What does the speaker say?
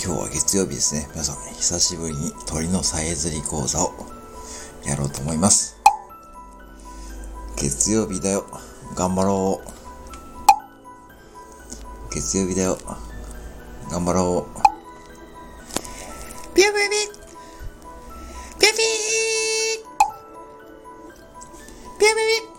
今日は月曜日ですね。皆さん、久しぶりに鳥のさえずり講座をやろうと思います。月曜日だよ。頑張ろう。月曜日だよ。頑張ろう。ピューピュピュピュピーピュピュピ